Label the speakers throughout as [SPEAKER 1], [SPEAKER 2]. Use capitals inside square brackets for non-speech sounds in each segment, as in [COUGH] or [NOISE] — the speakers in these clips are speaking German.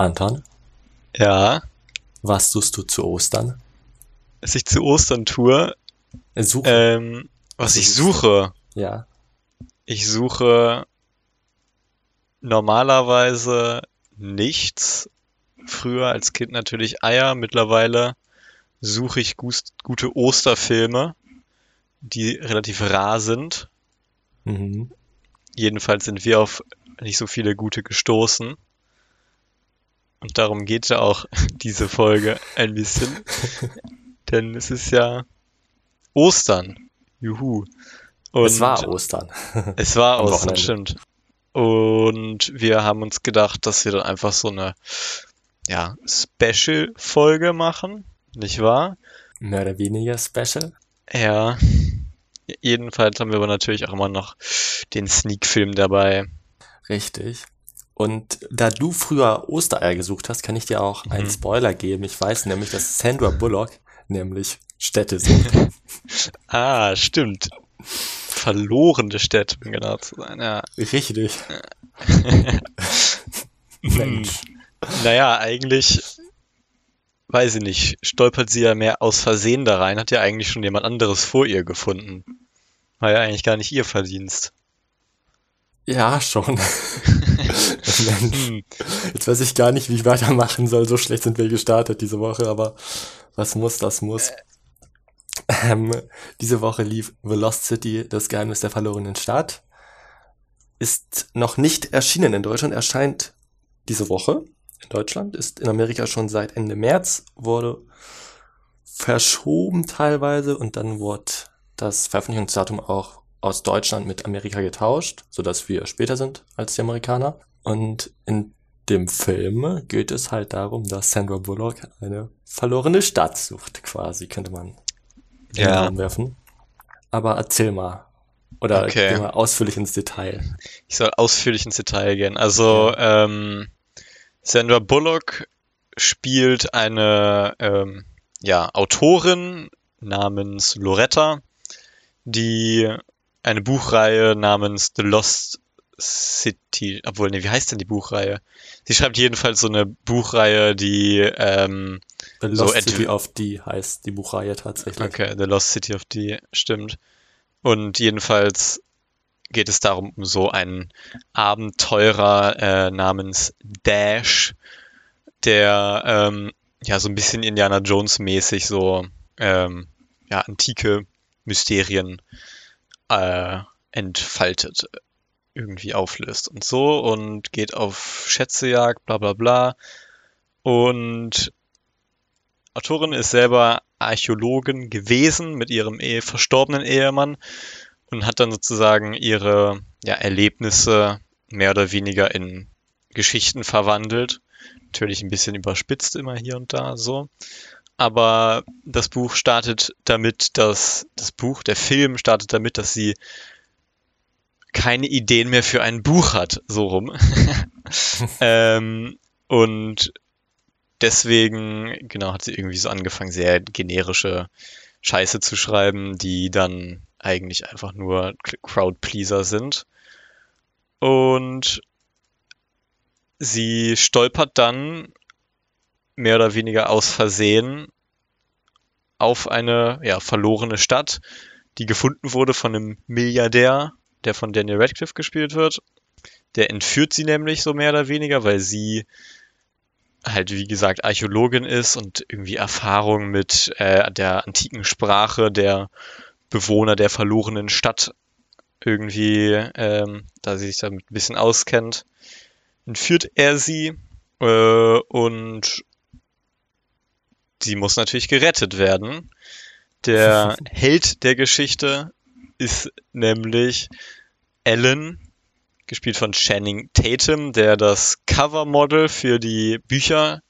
[SPEAKER 1] Anton,
[SPEAKER 2] Ja,
[SPEAKER 1] was tust du zu Ostern?
[SPEAKER 2] was ich zu Ostern tue,
[SPEAKER 1] Äh, Suche.
[SPEAKER 2] ähm, was ich suche.
[SPEAKER 1] ja.
[SPEAKER 2] Ich suche normalerweise nichts. Früher als Kind natürlich Eier. Mittlerweile suche ich gute Osterfilme, die relativ rar sind.
[SPEAKER 1] Mhm.
[SPEAKER 2] Jedenfalls sind wir auf nicht so viele gute gestoßen. Und darum geht ja auch [LAUGHS] diese Folge ein bisschen. [LAUGHS] Denn es ist ja Ostern. Juhu. Und
[SPEAKER 1] es war Ostern. [LAUGHS]
[SPEAKER 2] Es war Ostern, stimmt. Und wir haben uns gedacht, dass wir dann einfach so eine ja, Special-Folge machen, nicht wahr?
[SPEAKER 1] Mehr oder weniger special.
[SPEAKER 2] Ja. Jedenfalls haben wir aber natürlich auch immer noch den Sneak-Film dabei.
[SPEAKER 1] Richtig. Und da du früher Ostereier gesucht hast, kann ich dir auch einen
[SPEAKER 2] Mhm.
[SPEAKER 1] Spoiler geben. Ich weiß nämlich, dass Sandra Bullock nämlich Städte sucht. [LAUGHS]
[SPEAKER 2] Ah, stimmt. Verlorene Städte, um genau zu sein, ja.
[SPEAKER 1] Richtig. [LAUGHS]
[SPEAKER 2] Hm.
[SPEAKER 1] Mensch.
[SPEAKER 2] Naja, eigentlich, weiß ich nicht, stolpert sie ja mehr aus Versehen da rein, hat ja eigentlich schon jemand anderes vor ihr gefunden. War ja eigentlich gar nicht ihr Verdienst.
[SPEAKER 1] Ja, schon. [LAUGHS] Mensch.
[SPEAKER 2] Hm. [LAUGHS]
[SPEAKER 1] Jetzt weiß ich gar nicht, wie ich weitermachen soll. So schlecht sind wir gestartet diese Woche, aber was muss, das muss. Ähm, diese Woche lief The Lost City, das Geheimnis der verlorenen Stadt. Ist noch nicht erschienen in Deutschland, erscheint diese Woche in Deutschland, ist in Amerika schon seit Ende März, wurde verschoben teilweise und dann wurde das Veröffentlichungsdatum auch aus Deutschland mit Amerika getauscht, sodass wir später sind als die Amerikaner. Und in dem Film geht es halt darum, dass Sandra Bullock eine verlorene Stadt sucht, quasi, könnte man
[SPEAKER 2] Ja.
[SPEAKER 1] Raum werfen. Aber erzähl mal. Oder
[SPEAKER 2] Okay.
[SPEAKER 1] geh mal ausführlich ins Detail.
[SPEAKER 2] Ich soll ausführlich ins Detail gehen. Also, ähm, Sandra Bullock spielt eine ähm, ja, Autorin namens Loretta, die eine Buchreihe namens The Lost City, obwohl, nee, wie heißt denn die Buchreihe? Sie schreibt jedenfalls so eine Buchreihe, die, ähm,
[SPEAKER 1] The
[SPEAKER 2] So
[SPEAKER 1] Lost
[SPEAKER 2] Ad-
[SPEAKER 1] City of D heißt die Buchreihe tatsächlich.
[SPEAKER 2] okay, The Lost City of the, stimmt. Und jedenfalls geht es darum, um so einen Abenteurer äh, namens Dash, der ähm, ja so ein bisschen Indiana Jones mäßig so ähm, ja antike Mysterien äh, entfaltet, irgendwie auflöst und so und geht auf Schätzejagd, bla bla bla. Und Autorin ist selber Archäologin gewesen mit ihrem eh verstorbenen Ehemann und hat dann sozusagen ihre ja, Erlebnisse mehr oder weniger in Geschichten verwandelt. Natürlich ein bisschen überspitzt immer hier und da so. Aber das Buch startet damit, dass das Buch, der Film startet damit, dass sie keine Ideen mehr für ein Buch hat, so rum. [LAUGHS] ähm, und deswegen, genau, hat sie irgendwie so angefangen, sehr generische Scheiße zu schreiben, die dann eigentlich einfach nur Crowdpleaser sind. Und sie stolpert dann mehr oder weniger aus Versehen auf eine ja, verlorene Stadt, die gefunden wurde von einem Milliardär, der von Daniel Radcliffe gespielt wird. Der entführt sie nämlich so mehr oder weniger, weil sie halt, wie gesagt, Archäologin ist und irgendwie Erfahrung mit äh, der antiken Sprache der Bewohner der verlorenen Stadt irgendwie, ähm, da sie sich damit ein bisschen auskennt, entführt er sie äh, und sie muss natürlich gerettet werden. Der [LAUGHS] Held der Geschichte ist nämlich Alan, gespielt von Channing Tatum, der das Covermodel für die Bücher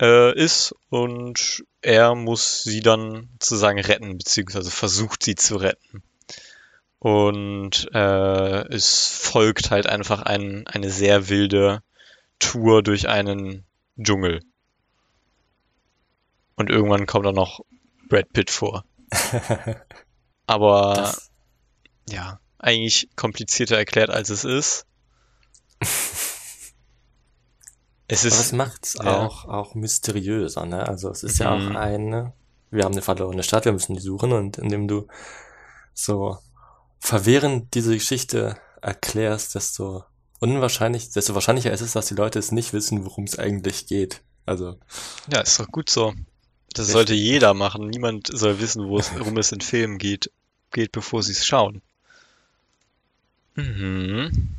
[SPEAKER 2] äh, ist und er muss sie dann sozusagen retten, beziehungsweise versucht sie zu retten. Und äh, es folgt halt einfach ein, eine sehr wilde Tour durch einen Dschungel. Und irgendwann kommt dann noch Brad Pitt vor. [LAUGHS] Aber
[SPEAKER 1] Das,
[SPEAKER 2] ja, eigentlich komplizierter erklärt als es ist. [LAUGHS] Es
[SPEAKER 1] Aber es
[SPEAKER 2] ist,
[SPEAKER 1] macht's
[SPEAKER 2] ja.
[SPEAKER 1] auch, auch mysteriöser, ne? Also es ist ja auch
[SPEAKER 2] Mhm.
[SPEAKER 1] eine, wir haben eine verlorene Stadt, wir müssen die suchen und indem du so verwirrend diese Geschichte erklärst, desto unwahrscheinlich, desto wahrscheinlicher ist es, dass die Leute es nicht wissen, worum es eigentlich geht. Also,
[SPEAKER 2] ja, ist doch gut so. Das
[SPEAKER 1] Richtig.
[SPEAKER 2] sollte jeder machen. Niemand soll wissen, wo es, worum es in Filmen geht, geht, bevor sie es schauen. Mhm.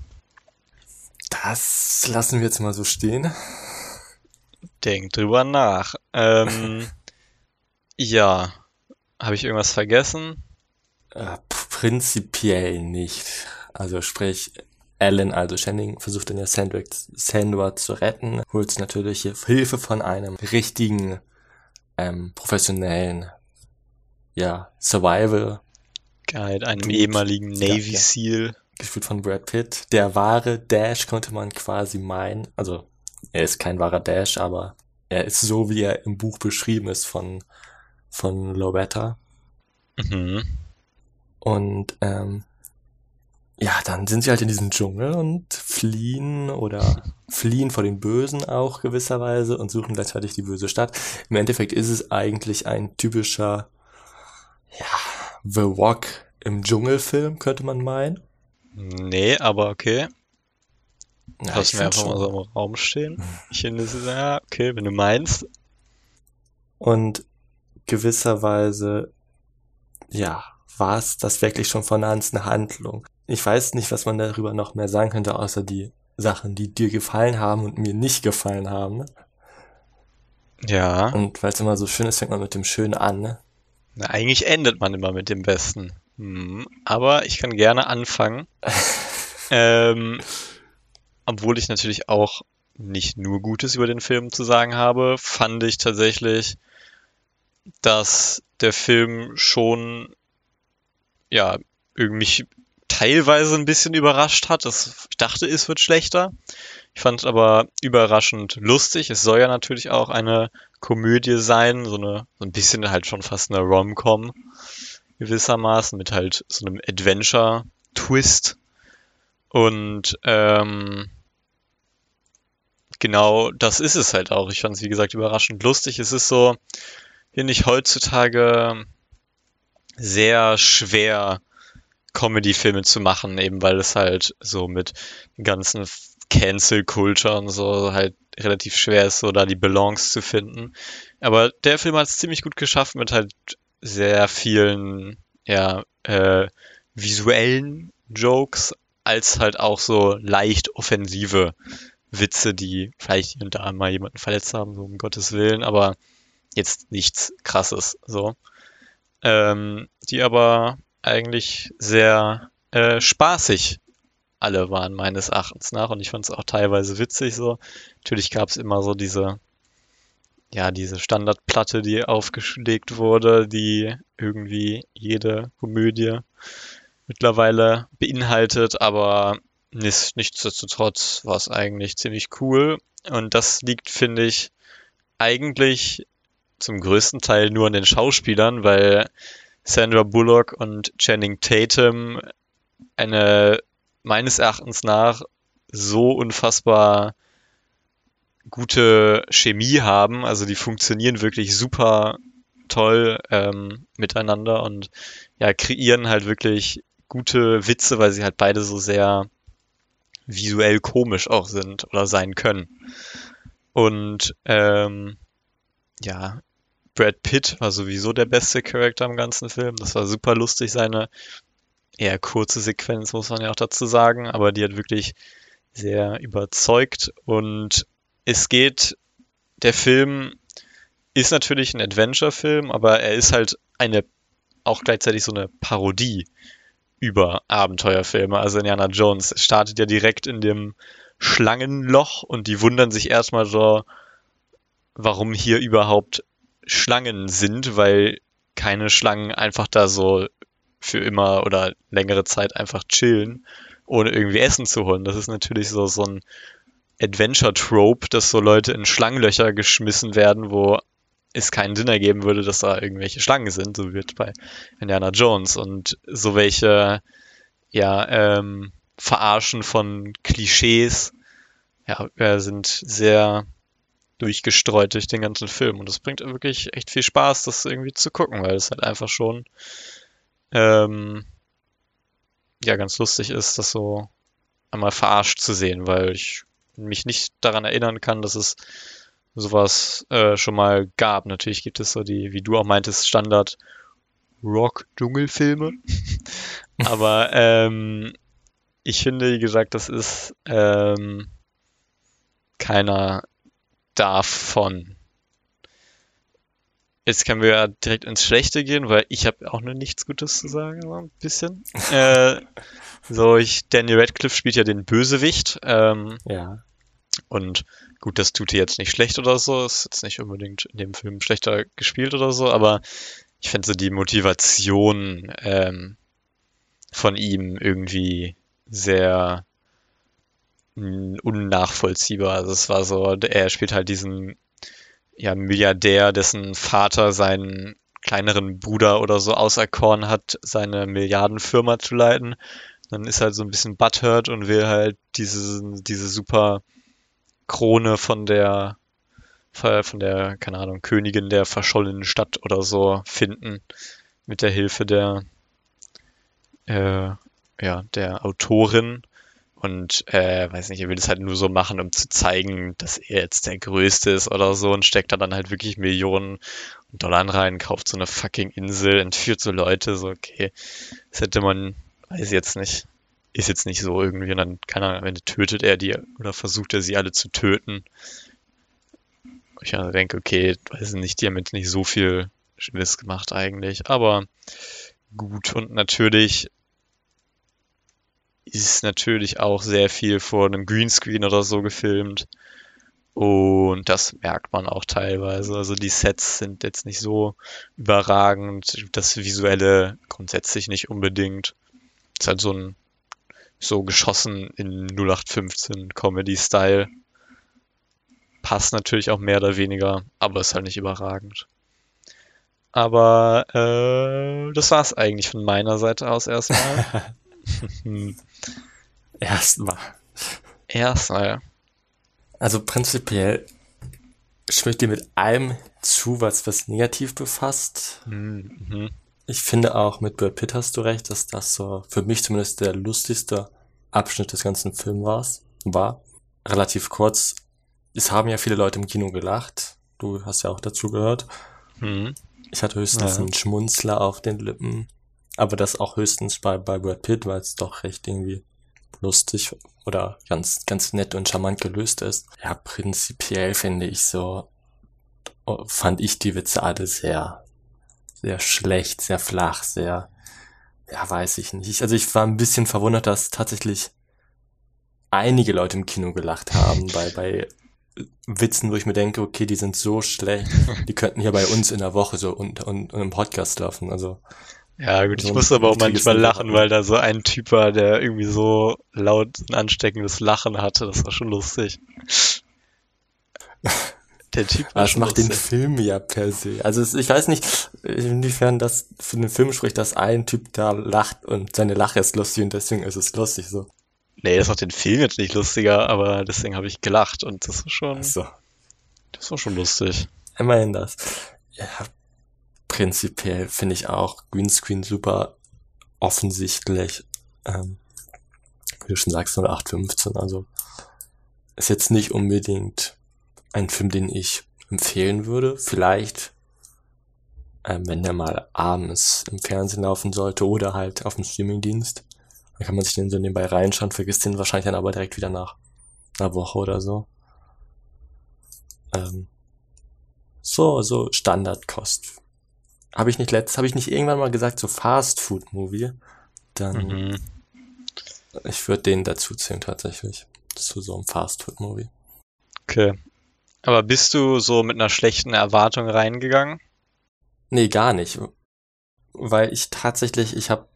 [SPEAKER 1] das lassen wir jetzt mal so stehen.
[SPEAKER 2] Denk drüber nach. Ähm, [LAUGHS] ja. Habe ich irgendwas vergessen?
[SPEAKER 1] Äh, prinzipiell nicht. Also sprich, Alan, also Channing, versucht dann ja Sandra, Sandra zu retten, holt natürlich Hilfe von einem richtigen, ähm, professionellen, ja, Survival,
[SPEAKER 2] Guide, einem
[SPEAKER 1] Dude.
[SPEAKER 2] ehemaligen
[SPEAKER 1] Ja,
[SPEAKER 2] Navy
[SPEAKER 1] ja.
[SPEAKER 2] SEAL.
[SPEAKER 1] gespielt von Brad Pitt. Der wahre Dash könnte man quasi meinen. Also, er ist kein wahrer Dash, aber er ist so, wie er im Buch beschrieben ist von, von Loretta.
[SPEAKER 2] Mhm.
[SPEAKER 1] Und ähm, ja, dann sind sie halt in diesem Dschungel und fliehen oder [LAUGHS] fliehen vor den Bösen auch gewisserweise und suchen gleichzeitig die böse Stadt. Im Endeffekt ist es eigentlich ein typischer, ja, The Rock im Dschungelfilm, könnte man meinen.
[SPEAKER 2] Nee, aber okay.
[SPEAKER 1] Ja,
[SPEAKER 2] Lass mir einfach mal
[SPEAKER 1] schon.
[SPEAKER 2] so im Raum stehen. Ich finde, es ist, ja, okay, wenn du meinst.
[SPEAKER 1] Und gewisserweise, ja, war es das wirklich schon von der ganzen Handlung. Ich weiß nicht, was man darüber noch mehr sagen könnte, außer die Sachen, die dir gefallen haben und mir nicht gefallen haben. Ne?
[SPEAKER 2] Ja.
[SPEAKER 1] Und weil es immer so schön ist, fängt man mit dem Schönen an. Ne?
[SPEAKER 2] Na, eigentlich endet man immer mit dem Besten. Hm, aber ich kann gerne anfangen. [LAUGHS] ähm, obwohl ich natürlich auch nicht nur Gutes über den Film zu sagen habe, fand ich tatsächlich, dass der Film schon, ja, irgendwie mich teilweise ein bisschen überrascht hat. Das, ich dachte, es wird schlechter. Ich fand es aber überraschend lustig. Es soll ja natürlich auch eine Komödie sein, so eine, so ein bisschen halt schon fast eine Rom-Com gewissermaßen mit halt so einem Adventure-Twist. Und ähm, genau das ist es halt auch. Ich fand es, wie gesagt, überraschend lustig. Es ist so, finde ich, heutzutage sehr schwer, Comedy-Filme zu machen, eben weil es halt so mit ganzen Cancel-Culture und so halt relativ schwer ist, so da die Balance zu finden. Aber der Film hat es ziemlich gut geschafft mit halt sehr vielen, ja, äh, visuellen Jokes, als halt auch so leicht offensive Witze, die vielleicht hier und da mal jemanden verletzt haben, so um Gottes Willen, aber jetzt nichts krasses, so. Ähm, die aber eigentlich sehr äh, spaßig alle waren, meines Erachtens nach. Und ich fand es auch teilweise witzig so. Natürlich gab es immer so diese, ja, diese Standardplatte, die aufgelegt wurde, die irgendwie jede Komödie mittlerweile beinhaltet, aber nis- nichtsdestotrotz war es eigentlich ziemlich cool. Und das liegt, finde ich, eigentlich zum größten Teil nur an den Schauspielern, weil Sandra Bullock und Channing Tatum eine meines Erachtens nach so unfassbar gute Chemie haben. Also die funktionieren wirklich super toll ähm, miteinander und ja, kreieren halt wirklich gute Witze, weil sie halt beide so sehr visuell komisch auch sind oder sein können. Und ähm, ja, Brad Pitt war sowieso der beste Charakter im ganzen Film. Das war super lustig, seine eher kurze Sequenz, muss man ja auch dazu sagen, aber die hat wirklich sehr überzeugt. Und es geht, der Film ist natürlich ein Adventure-Film, aber er ist halt eine, auch gleichzeitig so eine Parodie über Abenteuerfilme. Also Indiana Jones startet ja direkt in dem Schlangenloch und die wundern sich erstmal so, warum hier überhaupt Schlangen sind, weil keine Schlangen einfach da so für immer oder längere Zeit einfach chillen, ohne irgendwie Essen zu holen. Das ist natürlich so, so ein Adventure-Trope, dass so Leute in Schlangenlöcher geschmissen werden, wo es keinen Sinn ergeben würde, dass da irgendwelche Schlangen sind, so wird bei Indiana Jones. Und so welche, ja, ähm, Verarschen von Klischees ja, äh, sind sehr durchgestreut durch den ganzen Film. Und das bringt wirklich echt viel Spaß, das irgendwie zu gucken, weil es halt einfach schon ähm, ja ganz lustig ist, das so einmal verarscht zu sehen, weil ich mich nicht daran erinnern kann, dass es sowas äh, schon mal gab. Natürlich gibt es so die, wie du auch meintest, Standard Rock-Dschungelfilme. [LAUGHS] Aber ähm, ich finde, wie gesagt, das ist ähm, keiner davon. Jetzt können wir ja direkt ins Schlechte gehen, weil ich habe auch nur nichts Gutes zu sagen, aber ein bisschen. [LAUGHS] äh, so, ich, Daniel Radcliffe spielt ja den Bösewicht. Ähm,
[SPEAKER 1] Ja.
[SPEAKER 2] und gut, das tut ihr jetzt nicht schlecht oder so. Ist jetzt nicht unbedingt in dem Film schlechter gespielt oder so, aber ich finde so die Motivation ähm, von ihm irgendwie sehr unnachvollziehbar. Also es war so, er spielt halt diesen ja, Milliardär, dessen Vater seinen kleineren Bruder oder so auserkoren hat, seine Milliardenfirma zu leiten. Dann ist halt so ein bisschen butthurt und will halt diese, diese super Krone von der, von der, keine Ahnung, Königin der verschollenen Stadt oder so finden. Mit der Hilfe der, äh, ja, der Autorin. Und, äh, weiß nicht, er will das halt nur so machen, um zu zeigen, dass er jetzt der Größte ist oder so und steckt da dann halt wirklich Millionen Dollar rein, kauft so eine fucking Insel, entführt so Leute, so, okay, das hätte man, weiß jetzt nicht, ist jetzt nicht so irgendwie, und dann, keine Ahnung, am Ende tötet er die oder versucht er sie alle zu töten. Ich dann denke, okay, weiß ich nicht, die haben jetzt nicht so viel Schlimmes gemacht eigentlich, aber gut und natürlich ist natürlich auch sehr viel vor einem Greenscreen oder so gefilmt. Und das merkt man auch teilweise. Also die Sets sind jetzt nicht so überragend. Das Visuelle grundsätzlich nicht unbedingt. Ist halt so ein so geschossen in 0815 Comedy-Style. Passt natürlich auch mehr oder weniger, aber ist halt nicht überragend. Aber äh, das war's eigentlich von meiner Seite aus erstmal. [LAUGHS] [LAUGHS]
[SPEAKER 1] Erstmal.
[SPEAKER 2] Erstmal.
[SPEAKER 1] Also prinzipiell stimme ich dir mit allem zu, was was negativ befasst.
[SPEAKER 2] Mhm.
[SPEAKER 1] Ich finde auch mit Brad Pitt hast du recht, dass das so für mich zumindest der lustigste Abschnitt des ganzen Films war. war. Relativ kurz. Es haben ja viele Leute im Kino gelacht. Du hast ja auch dazu gehört.
[SPEAKER 2] Mhm.
[SPEAKER 1] Ich hatte höchstens
[SPEAKER 2] Ja.
[SPEAKER 1] einen Schmunzler auf den Lippen. Aber das auch höchstens bei, bei Brad Pitt, weil es doch recht irgendwie lustig oder ganz, ganz nett und charmant gelöst ist. Ja, prinzipiell finde ich so, oh, fand ich die Witze alle sehr, sehr schlecht, sehr flach, sehr, ja, weiß ich nicht. Ich, also ich war ein bisschen verwundert, dass tatsächlich einige Leute im Kino gelacht haben bei, bei Witzen, wo ich mir denke, okay, die sind so schlecht, die könnten hier bei uns in der Woche so und, und, und im Podcast laufen. Also
[SPEAKER 2] Ja, gut, ich
[SPEAKER 1] So ein
[SPEAKER 2] muss aber auch manchmal lachen, weil da so ein Typ war, der irgendwie so laut ein ansteckendes Lachen hatte. Das war schon lustig. [LAUGHS] Der Typ war
[SPEAKER 1] Das macht den
[SPEAKER 2] lustig.
[SPEAKER 1] Film ja per se. Also es, ich weiß nicht, inwiefern das für den Film spricht, dass ein Typ da lacht und seine Lache ist lustig und deswegen ist es lustig so.
[SPEAKER 2] Nee, das macht den Film jetzt nicht lustiger, aber deswegen habe ich gelacht und das war schon,
[SPEAKER 1] So,
[SPEAKER 2] das war schon lustig.
[SPEAKER 1] immerhin das. Ja, prinzipiell finde ich auch Greenscreen super offensichtlich. Ähm, wie du schon sagst, 0815. Also ist jetzt nicht unbedingt ein Film, den ich empfehlen würde. Vielleicht, ähm, wenn der mal abends im Fernsehen laufen sollte oder halt auf dem Streamingdienst. Dann kann man sich den so nebenbei reinschauen, vergisst den wahrscheinlich dann aber direkt wieder nach einer Woche oder so. Ähm, so, so Standardkost. Habe ich nicht letzt, habe ich nicht irgendwann mal gesagt, so Fast Food Movie? Dann,
[SPEAKER 2] Mhm.
[SPEAKER 1] ich würde den dazu zählen tatsächlich. Zu so einem Fast Food Movie.
[SPEAKER 2] Okay. Aber bist du so mit einer schlechten Erwartung reingegangen?
[SPEAKER 1] Nee, gar nicht. Weil ich tatsächlich, ich habe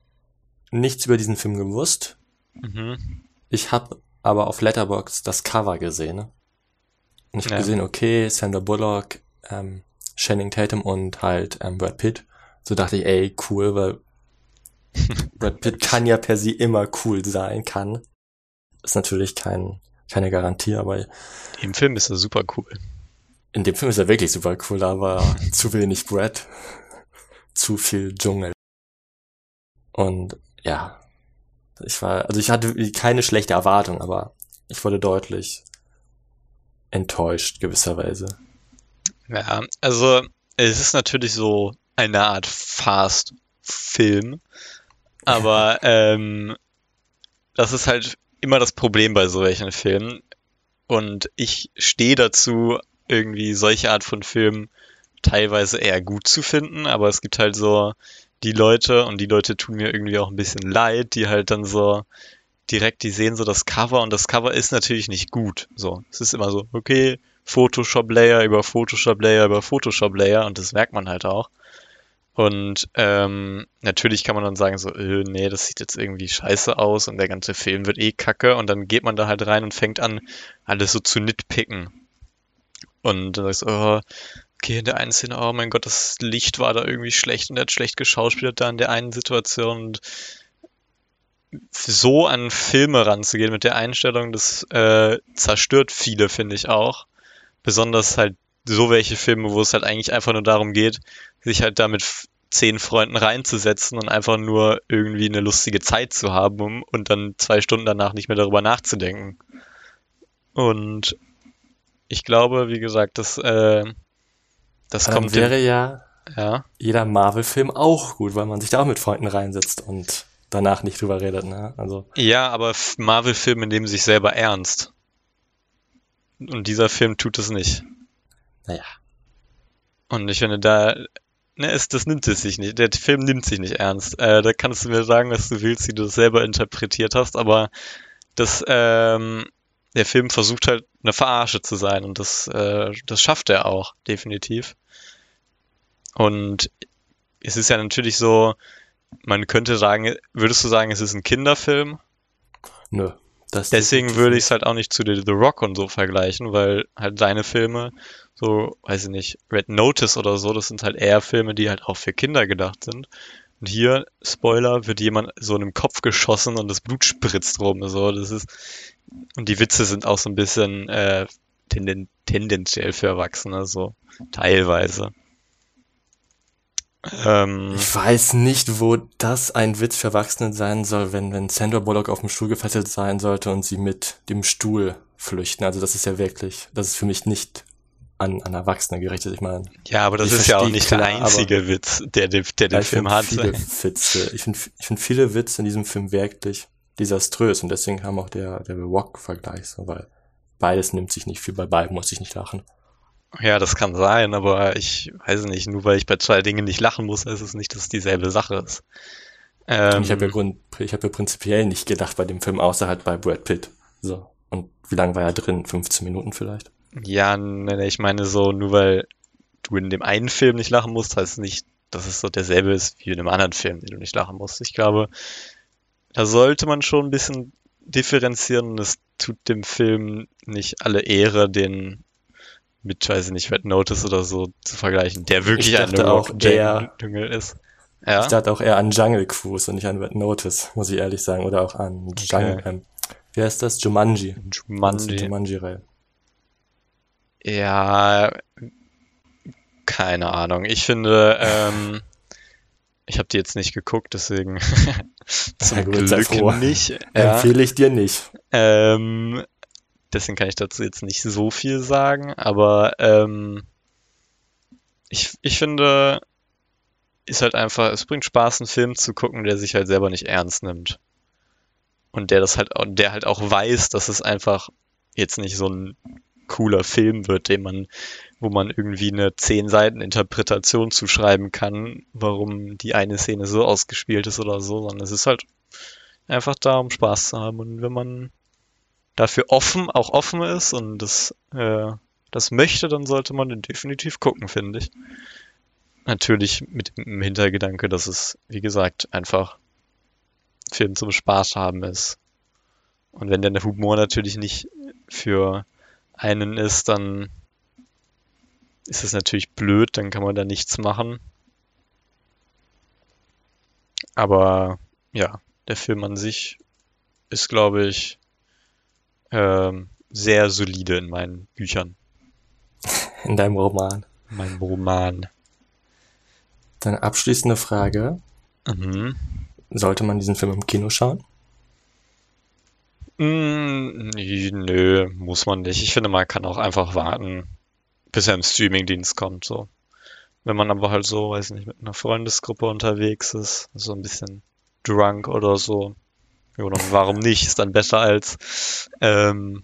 [SPEAKER 1] nichts über diesen Film gewusst.
[SPEAKER 2] Mhm.
[SPEAKER 1] Ich habe aber auf Letterboxd das Cover gesehen. Ne? Und ich habe
[SPEAKER 2] Ja.
[SPEAKER 1] gesehen, okay, Sandra Bullock, ähm, Channing Tatum und halt ähm, Brad Pitt. So dachte ich, ey, cool, weil [LAUGHS] Brad Pitt kann ja per se immer cool sein, kann. Ist natürlich kein, keine Garantie, aber
[SPEAKER 2] Im Film ist er super cool.
[SPEAKER 1] in dem Film ist er wirklich super cool, aber [LAUGHS] zu wenig Brad, zu viel Dschungel. Und ja, ich war, also ich hatte keine schlechte Erwartung, aber ich wurde deutlich enttäuscht gewisserweise.
[SPEAKER 2] Ja, also es ist natürlich so eine Art Fast-Film, aber ähm, das ist halt immer das Problem bei solchen Filmen. Und ich stehe dazu, irgendwie solche Art von Filmen teilweise eher gut zu finden, aber es gibt halt so die Leute und die Leute tun mir irgendwie auch ein bisschen leid, die halt dann so direkt, die sehen so das Cover und das Cover ist natürlich nicht gut. So, es ist immer so, okay, Photoshop Layer über Photoshop Layer über Photoshop Layer und das merkt man halt auch. Und ähm, natürlich kann man dann sagen so, äh, nee, das sieht jetzt irgendwie scheiße aus und der ganze Film wird eh kacke und dann geht man da halt rein und fängt an, alles so zu nitpicken. Und dann sagst du, oh, okay, in der einen Szene, oh mein Gott, das Licht war da irgendwie schlecht und er hat schlecht geschauspielert da in der einen Situation und so an Filme ranzugehen mit der Einstellung, das äh, zerstört viele, finde ich auch. Besonders halt so welche Filme, wo es halt eigentlich einfach nur darum geht, sich halt da mit zehn Freunden reinzusetzen und einfach nur irgendwie eine lustige Zeit zu haben um, und dann zwei Stunden danach nicht mehr darüber nachzudenken. Und ich glaube, wie gesagt, das, äh, das
[SPEAKER 1] Dann
[SPEAKER 2] kommt
[SPEAKER 1] wäre ja
[SPEAKER 2] ja.
[SPEAKER 1] jeder Marvel-Film auch gut, weil man sich da auch mit Freunden reinsetzt und danach nicht drüber redet, ne? Also,
[SPEAKER 2] Ja, aber Marvel-Filme nehmen sich selber ernst. Und dieser Film tut es nicht.
[SPEAKER 1] naja.
[SPEAKER 2] Und ich finde, da, ne, es, das nimmt es sich nicht. Der Film nimmt sich nicht ernst. Äh, da kannst du mir sagen, was du willst, wie du das selber interpretiert hast, aber das, ähm, der Film versucht halt eine Verarsche zu sein und das, äh, das schafft er auch, definitiv. Und es ist ja natürlich so, man könnte sagen, würdest du sagen, es ist ein Kinderfilm?
[SPEAKER 1] Nö. Das
[SPEAKER 2] Deswegen würde ich es halt auch nicht zu The The Rock und so vergleichen, weil halt seine Filme, so, weiß ich nicht, Red Notice oder so, das sind halt eher Filme, die halt auch für Kinder gedacht sind. Und hier, Spoiler, wird jemand so in den Kopf geschossen und das Blut spritzt rum. So, das ist, und die Witze sind auch so ein bisschen äh, tenden, tendenziell für Erwachsene, so teilweise. Ähm,
[SPEAKER 1] Ich weiß nicht, wo das ein Witz für Erwachsene sein soll, wenn, wenn Sandra Bullock auf dem Stuhl gefesselt sein sollte und sie mit dem Stuhl flüchten. Also das ist ja wirklich, das ist für mich nicht an, an Erwachsene gerichtet. Ich meine,
[SPEAKER 2] ja, aber das ist ja auch nicht
[SPEAKER 1] klar,
[SPEAKER 2] der einzige Witz, der, der, der den Film
[SPEAKER 1] finde
[SPEAKER 2] hat.
[SPEAKER 1] viele Witze, ich finde ich finde viele Witze in diesem Film wirklich desaströs und deswegen kam auch der, der Rock-Vergleich so, weil beides nimmt sich nicht viel, bei beiden muss ich nicht lachen.
[SPEAKER 2] Ja, das kann sein, aber ich weiß nicht, nur weil ich bei zwei Dingen nicht lachen muss, heißt es nicht, dass es dieselbe Sache ist. Ähm,
[SPEAKER 1] ich habe ja, Grund, ich habe ja prinzipiell nicht gedacht bei dem Film, außer halt bei Brad Pitt. So. Und wie lange war er drin? 15 Minuten vielleicht?
[SPEAKER 2] ja, nee, nee, ich meine so, nur weil du in dem einen Film nicht lachen musst, heißt es nicht, dass es so derselbe ist wie in einem anderen Film, den du nicht lachen musst. Ich glaube, da sollte man schon ein bisschen differenzieren und es tut dem Film nicht alle Ehre, den mit, weiß ich nicht, Red Notice oder so zu vergleichen, der wirklich
[SPEAKER 1] Ich
[SPEAKER 2] ein
[SPEAKER 1] auch eher-
[SPEAKER 2] Dschungel ist. Ja.
[SPEAKER 1] Ich dachte auch eher an Jungle Cruise und nicht an Red Notice, muss ich ehrlich sagen. Oder auch an Jungle,
[SPEAKER 2] Okay.
[SPEAKER 1] ähm, wie heißt das? Jumanji.
[SPEAKER 2] Jumanji.
[SPEAKER 1] Jumanji-Reihe.
[SPEAKER 2] Ja, keine Ahnung. Ich finde, ähm, ich habe die jetzt nicht geguckt, deswegen [LAUGHS] zum
[SPEAKER 1] Ja, gut,
[SPEAKER 2] Glück nicht. Ja,
[SPEAKER 1] Empfehle ich dir nicht.
[SPEAKER 2] ähm, deswegen kann ich dazu jetzt nicht so viel sagen, aber ähm, ich, ich finde, ist halt einfach, es bringt Spaß, einen Film zu gucken, der sich halt selber nicht ernst nimmt. Und der das halt, der halt auch weiß, dass es einfach jetzt nicht so ein cooler Film wird, den man, wo man irgendwie eine zehn Seiten Interpretation zuschreiben kann, warum die eine Szene so ausgespielt ist oder so, sondern es ist halt einfach da, um Spaß zu haben. Und wenn man dafür offen, auch offen ist und das, äh, das möchte, dann sollte man den definitiv gucken, finde ich. Natürlich mit dem Hintergedanke, dass es, wie gesagt, einfach Film zum Spaß haben ist. Und wenn der Humor natürlich nicht für einen ist, dann ist es natürlich blöd, dann kann man da nichts machen. Aber ja, der Film an sich ist, glaube ich, ähm, sehr solide in meinen Büchern,
[SPEAKER 1] In deinem Roman.
[SPEAKER 2] in meinem Roman.
[SPEAKER 1] Dann abschließende Frage.
[SPEAKER 2] Mhm.
[SPEAKER 1] Sollte man diesen Film im Kino schauen?
[SPEAKER 2] Mm, nö, muss man nicht. Ich finde, man kann auch einfach warten, bis er im Streamingdienst kommt, so. Wenn man aber halt so, weiß nicht, mit einer Freundesgruppe unterwegs ist, so ein bisschen drunk oder so. Oder warum nicht? Ist dann besser als ähm,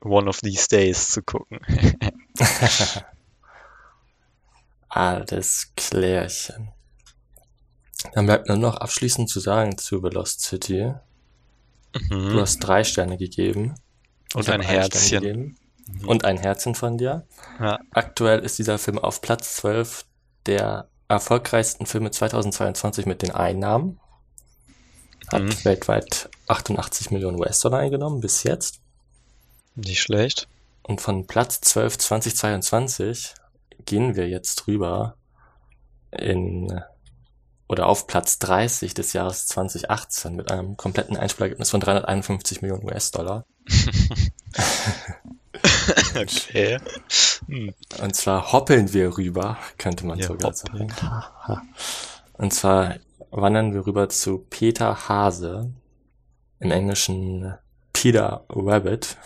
[SPEAKER 2] One of These Days zu gucken. [LAUGHS]
[SPEAKER 1] Alles Klärchen. Dann bleibt nur noch abschließend zu sagen zu The Lost City. Du
[SPEAKER 2] Mhm.
[SPEAKER 1] hast drei Sterne gegeben.
[SPEAKER 2] Und ein Herzchen.
[SPEAKER 1] gegeben. Und ein Herzchen von dir.
[SPEAKER 2] Ja.
[SPEAKER 1] Aktuell ist dieser Film auf Platz 12 der erfolgreichsten Filme 2022 mit den Einnahmen. Hat
[SPEAKER 2] Mhm.
[SPEAKER 1] weltweit 88 Millionen US-Dollar eingenommen bis jetzt.
[SPEAKER 2] Nicht schlecht.
[SPEAKER 1] Und von Platz 12 2022 gehen wir jetzt rüber in oder auf Platz 30 des Jahres 2018 mit einem kompletten Einspielergebnis von 351 Millionen US-Dollar. [LAUGHS]
[SPEAKER 2] Okay. Hm.
[SPEAKER 1] Und zwar hoppeln wir rüber, könnte man
[SPEAKER 2] Ja,
[SPEAKER 1] sogar
[SPEAKER 2] hoppeln.
[SPEAKER 1] sagen. Und zwar wandern wir rüber zu Peter Hase, im Englischen Peter Rabbit.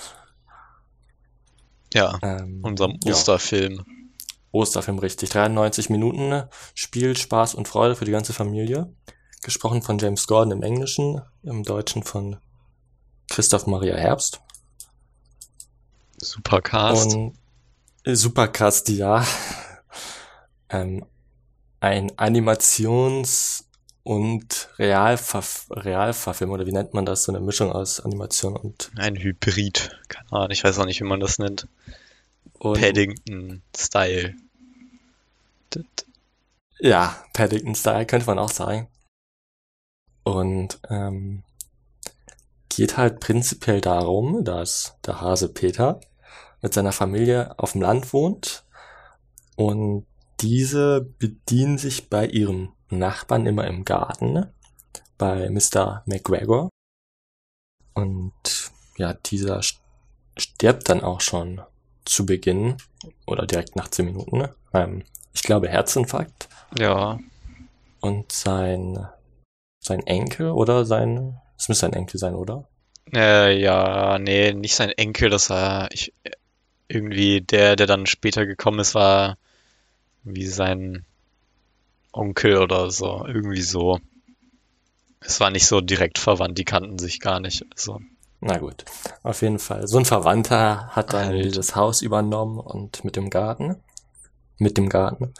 [SPEAKER 2] Ja,
[SPEAKER 1] Ähm,
[SPEAKER 2] unserem
[SPEAKER 1] ja.
[SPEAKER 2] Osterfilm.
[SPEAKER 1] Osterfilm richtig. 93 Minuten Spiel, Spaß und Freude für die ganze Familie. Gesprochen von James Gordon im Englischen, im Deutschen von Christoph Maria Herbst.
[SPEAKER 2] Super Cast.
[SPEAKER 1] Und äh, Supercast, ja. Ähm, ein Animations- und Realverf Realverfilm, oder wie nennt man das? So eine Mischung aus Animation und,
[SPEAKER 2] Ein Hybrid. Keine Ahnung, ich weiß auch nicht, wie man das nennt. Paddington-Style.
[SPEAKER 1] Ja, Paddington-Style könnte man auch sagen. Und ähm, geht halt prinzipiell darum, dass der Hase Peter mit seiner Familie auf dem Land wohnt und diese bedienen sich bei ihrem Nachbarn immer im Garten, bei Mr. McGregor. Und ja, dieser st- stirbt dann auch schon zu Beginn oder direkt nach 10 Minuten. Ähm, ich glaube Herzinfarkt.
[SPEAKER 2] Ja,
[SPEAKER 1] Und sein, sein Enkel oder sein, es müsste ein Enkel sein, oder?
[SPEAKER 2] äh, ja, nee, nicht sein Enkel, das war ich, irgendwie der, der dann später gekommen ist, war wie sein Onkel oder so, irgendwie so. Es war nicht so direkt verwandt, die kannten sich gar nicht. Also,
[SPEAKER 1] Na gut, auf jeden Fall. So ein Verwandter hat dann
[SPEAKER 2] Halt.
[SPEAKER 1] dieses Haus übernommen und mit dem Garten, mit dem Garten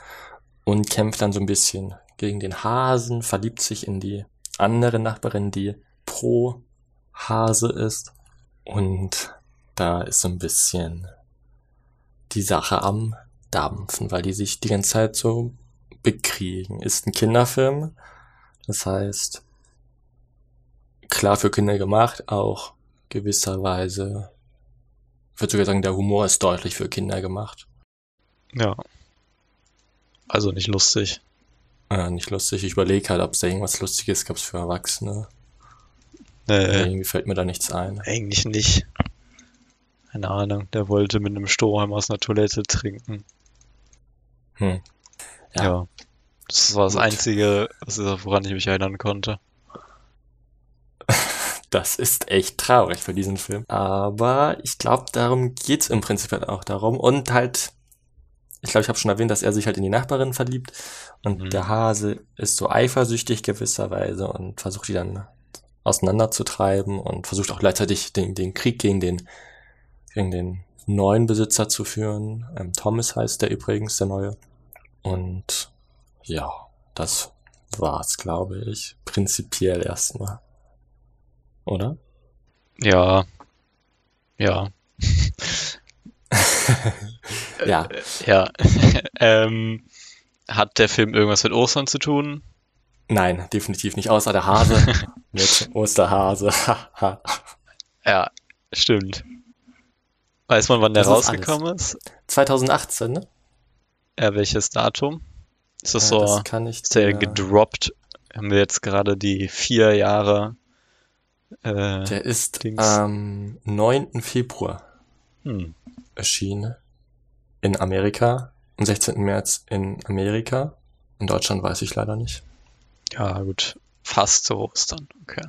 [SPEAKER 1] und kämpft dann so ein bisschen gegen den Hasen, verliebt sich in die andere Nachbarin, die pro Hase ist und da ist so ein bisschen die Sache am Dampfen, weil die sich die ganze Zeit so bekriegen. Ist ein Kinderfilm, das heißt, klar für Kinder gemacht, auch gewisserweise, ich würde sogar sagen, der Humor ist deutlich für Kinder gemacht.
[SPEAKER 2] ja. Also nicht lustig.
[SPEAKER 1] Äh, nicht lustig. Ich überlege halt, ob es da irgendwas Lustiges gab für Erwachsene.
[SPEAKER 2] Äh,
[SPEAKER 1] Irgendwie fällt mir da nichts ein.
[SPEAKER 2] eigentlich nicht. Keine Ahnung, der wollte mit einem Strohhalm aus einer Toilette trinken.
[SPEAKER 1] Hm.
[SPEAKER 2] Ja.
[SPEAKER 1] Ja.
[SPEAKER 2] Das war das
[SPEAKER 1] Gut.
[SPEAKER 2] Einzige, was- woran ich mich erinnern konnte. [LAUGHS]
[SPEAKER 1] Das ist echt traurig für diesen Film. Aber ich glaube, darum geht's im Prinzip halt auch darum. Und halt, ich glaube, ich habe schon erwähnt, dass er sich halt in die Nachbarin verliebt. Und
[SPEAKER 2] Mhm.
[SPEAKER 1] der Hase ist so eifersüchtig gewisserweise und versucht die dann auseinanderzutreiben und versucht auch gleichzeitig den, den Krieg gegen den, gegen den neuen Besitzer zu führen. Ähm, Thomas heißt der übrigens, der neue. Und ja, das war's, glaube ich. Prinzipiell erstmal. Oder?
[SPEAKER 2] Ja. Ja. [LAUGHS]
[SPEAKER 1] Ja.
[SPEAKER 2] Ja. [LAUGHS] ähm, hat der Film irgendwas mit Ostern zu tun?
[SPEAKER 1] Nein, definitiv nicht. Außer der Hase [LAUGHS] mit Osterhase.
[SPEAKER 2] Ja, stimmt. Weiß man, wann der
[SPEAKER 1] Das ist
[SPEAKER 2] rausgekommen ist?
[SPEAKER 1] 2018, ne?
[SPEAKER 2] Ja, welches Datum? Ist das
[SPEAKER 1] Äh,
[SPEAKER 2] so,
[SPEAKER 1] das kann ich
[SPEAKER 2] ist der gedroppt? Haben wir jetzt gerade die vier Jahre Äh,
[SPEAKER 1] Der ist
[SPEAKER 2] Dings.
[SPEAKER 1] am 9. Februar
[SPEAKER 2] hm.
[SPEAKER 1] erschienen in Amerika, am 16. März in Amerika. In Deutschland weiß ich leider nicht.
[SPEAKER 2] Ja, gut. Fast zu Ostern. Okay.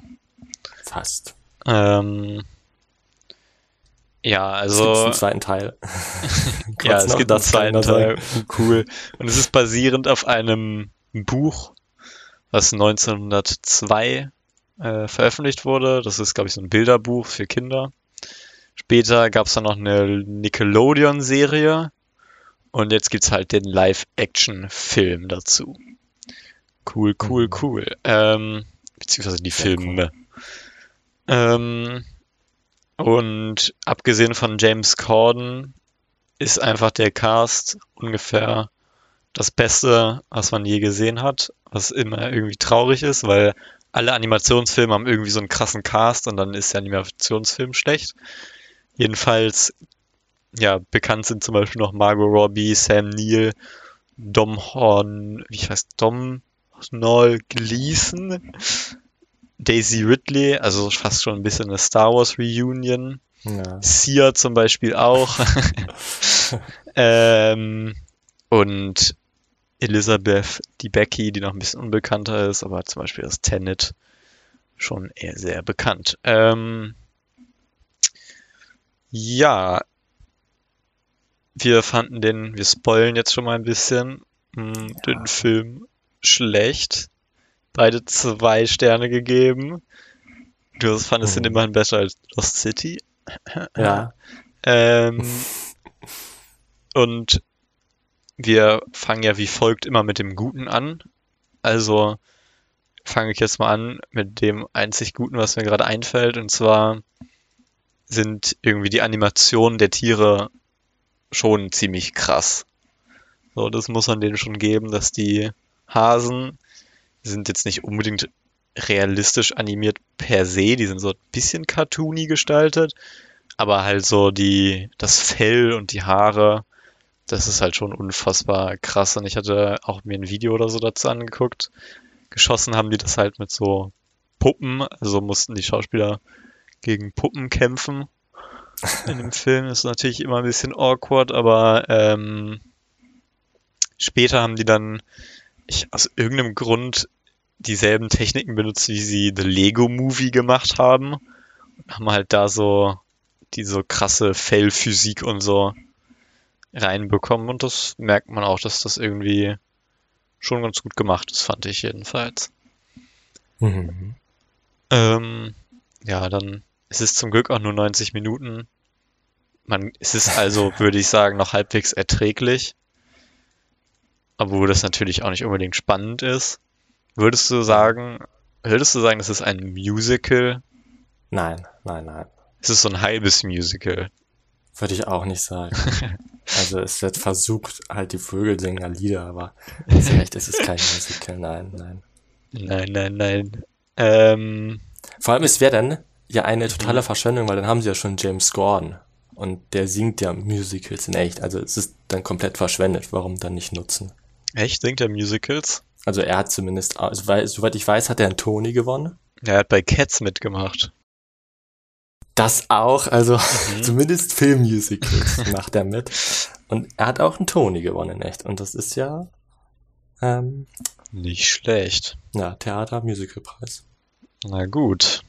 [SPEAKER 1] Fast.
[SPEAKER 2] Ähm, ja,
[SPEAKER 1] Es gibt
[SPEAKER 2] also. [LAUGHS]
[SPEAKER 1] einen zweiten Teil.
[SPEAKER 2] Ja, es gibt einen zweiten Teil. Cool. Und es ist basierend auf einem Buch, was 1902 äh, veröffentlicht wurde. Das ist, glaube ich, so ein Bilderbuch für Kinder. Später gab es dann noch eine Nickelodeon-Serie. Und jetzt gibt's halt den Live-Action-Film dazu. Cool, cool,
[SPEAKER 1] Mhm.
[SPEAKER 2] cool. Ähm, beziehungsweise die
[SPEAKER 1] Sehr cool.
[SPEAKER 2] Filme. Ähm, und abgesehen von James Corden ist einfach der Cast ungefähr das Beste, was man je gesehen hat, was immer irgendwie traurig ist, weil alle Animationsfilme haben irgendwie so einen krassen Cast und dann ist der Animationsfilm schlecht. Jedenfalls, ja, bekannt sind zum Beispiel noch Margot Robbie, Sam Neill, Dom Horn, wie heißt Dom Noel Gleason, Daisy Ridley, also fast schon ein bisschen eine Star Wars Reunion.
[SPEAKER 1] Ja.
[SPEAKER 2] Sia zum Beispiel auch. [LAUGHS] ähm, und Elizabeth, die Becky, die noch ein bisschen unbekannter ist, aber zum Beispiel das Tenet schon eher sehr bekannt. Ähm, ja, wir fanden den, wir spoilen jetzt schon mal ein bisschen, mh, den Film schlecht. Beide zwei Sterne gegeben. Du fandest ihn
[SPEAKER 1] Mhm.
[SPEAKER 2] immerhin besser als Lost City.
[SPEAKER 1] ja.
[SPEAKER 2] Ähm, und wir fangen ja wie folgt immer mit dem Guten an. Also fange ich jetzt mal an mit dem einzig Guten, was mir gerade einfällt. Und zwar sind irgendwie die Animationen der Tiere schon ziemlich krass. So, das muss man denen schon geben, dass die Hasen sind jetzt nicht unbedingt realistisch animiert per se, die sind so ein bisschen cartoony gestaltet, aber halt so die, das Fell und die Haare, das ist halt schon unfassbar krass. Und ich hatte auch mir ein Video oder so dazu angeguckt. Geschossen haben die das halt mit so Puppen, also mussten die Schauspieler gegen Puppen kämpfen. In dem [LAUGHS] Film ist natürlich immer ein bisschen awkward, aber ähm, später haben die dann ich, aus irgendeinem Grund dieselben Techniken benutzt, wie sie The Lego Movie gemacht haben. Und haben halt da so die so krasse Fellphysik und so reinbekommen. Und das merkt man auch, dass das irgendwie schon ganz gut gemacht ist, fand ich jedenfalls.
[SPEAKER 1] Mhm.
[SPEAKER 2] Ähm, ja, dann es ist zum Glück auch nur 90 Minuten. Man, es ist also, [LAUGHS] würde ich sagen, noch halbwegs erträglich. Obwohl das natürlich auch nicht unbedingt spannend ist. Würdest du sagen, würdest du sagen, das ist ein Musical?
[SPEAKER 1] Nein, nein, nein.
[SPEAKER 2] Es ist so ein halbes Musical.
[SPEAKER 1] Würde ich auch nicht sagen. [LAUGHS] Also es wird versucht, halt die Vögel singen Lieder, aber [LAUGHS] vielleicht ist es kein Musical. Nein, nein.
[SPEAKER 2] Nein, nein, nein. Ähm,
[SPEAKER 1] Vor allem, es wäre dann ja eine totale Verschwendung, weil dann haben sie ja schon James Gordon. Und der singt ja Musicals in echt. Also es ist dann komplett verschwendet. Warum dann nicht nutzen?
[SPEAKER 2] Echt, singt er Musicals?
[SPEAKER 1] Also er hat zumindest, also, weil, soweit ich weiß, hat er einen Tony gewonnen.
[SPEAKER 2] Er hat bei Cats mitgemacht.
[SPEAKER 1] Das auch, also
[SPEAKER 2] Mhm. [LAUGHS]
[SPEAKER 1] zumindest Filmmusicals macht er mit. Und er hat auch einen Tony gewonnen echt. Und das ist ja, ähm,
[SPEAKER 2] Nicht schlecht.
[SPEAKER 1] ja, Theater-Musicalpreis.
[SPEAKER 2] Na gut.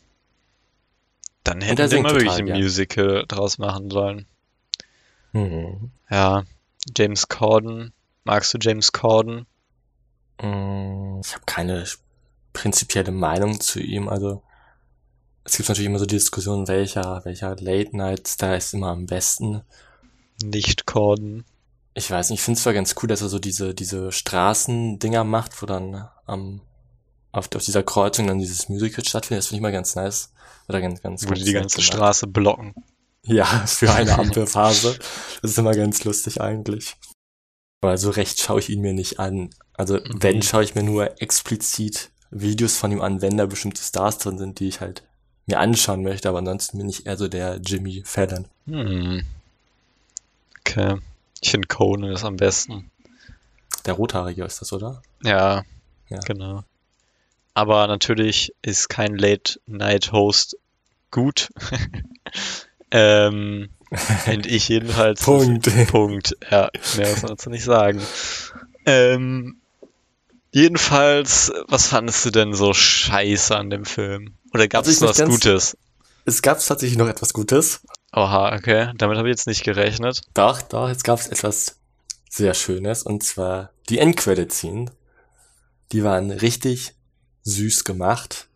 [SPEAKER 2] Dann
[SPEAKER 1] er
[SPEAKER 2] hätten wir mal wirklich ein
[SPEAKER 1] gern.
[SPEAKER 2] Musical draus machen sollen.
[SPEAKER 1] Mhm.
[SPEAKER 2] Ja, James Corden. Magst du James Corden?
[SPEAKER 1] Mm, Ich habe keine prinzipielle Meinung zu ihm. Also es gibt natürlich immer so die Diskussion, welcher, welcher Late-Night-Star ist immer am besten.
[SPEAKER 2] Nicht Corden.
[SPEAKER 1] Ich weiß nicht, ich finde es zwar ganz cool, dass er so diese, diese Straßendinger macht, wo dann am auf, auf dieser Kreuzung dann dieses Musical stattfindet. Das finde ich mal ganz nice. Oder ganz, ganz,
[SPEAKER 2] Wo die die ganze
[SPEAKER 1] gemacht.
[SPEAKER 2] Straße blocken.
[SPEAKER 1] Ja, [LAUGHS] für eine [LAUGHS] Ampelphase. Das ist immer ganz lustig eigentlich. Aber so recht schaue ich ihn mir nicht an. Also
[SPEAKER 2] Mhm.
[SPEAKER 1] wenn, schaue ich mir nur explizit Videos von ihm an, wenn da bestimmte Stars drin sind, die ich halt mir anschauen möchte. Aber ansonsten bin ich eher so der Jimmy Fallon.
[SPEAKER 2] Hm. Okay. Ich finde Conan ist am besten.
[SPEAKER 1] Der Rothaarige ist das, oder?
[SPEAKER 2] Ja,
[SPEAKER 1] Ja.
[SPEAKER 2] genau. aber natürlich ist kein Late-Night-Host gut. [LAUGHS] ähm, Finde ich jedenfalls. [LAUGHS]
[SPEAKER 1] Punkt.
[SPEAKER 2] Punkt. Ja, mehr muss man dazu nicht sagen. Ähm, jedenfalls, was fandest du denn so scheiße an dem Film? Oder gab
[SPEAKER 1] Also
[SPEAKER 2] es
[SPEAKER 1] muss
[SPEAKER 2] was
[SPEAKER 1] ganz-
[SPEAKER 2] Gutes?
[SPEAKER 1] Es gab tatsächlich noch etwas Gutes.
[SPEAKER 2] Oha, okay. Damit habe ich jetzt nicht gerechnet.
[SPEAKER 1] Doch, doch, jetzt gab es etwas sehr Schönes. Und zwar die Endcredit-Scene. Die waren richtig süß gemacht.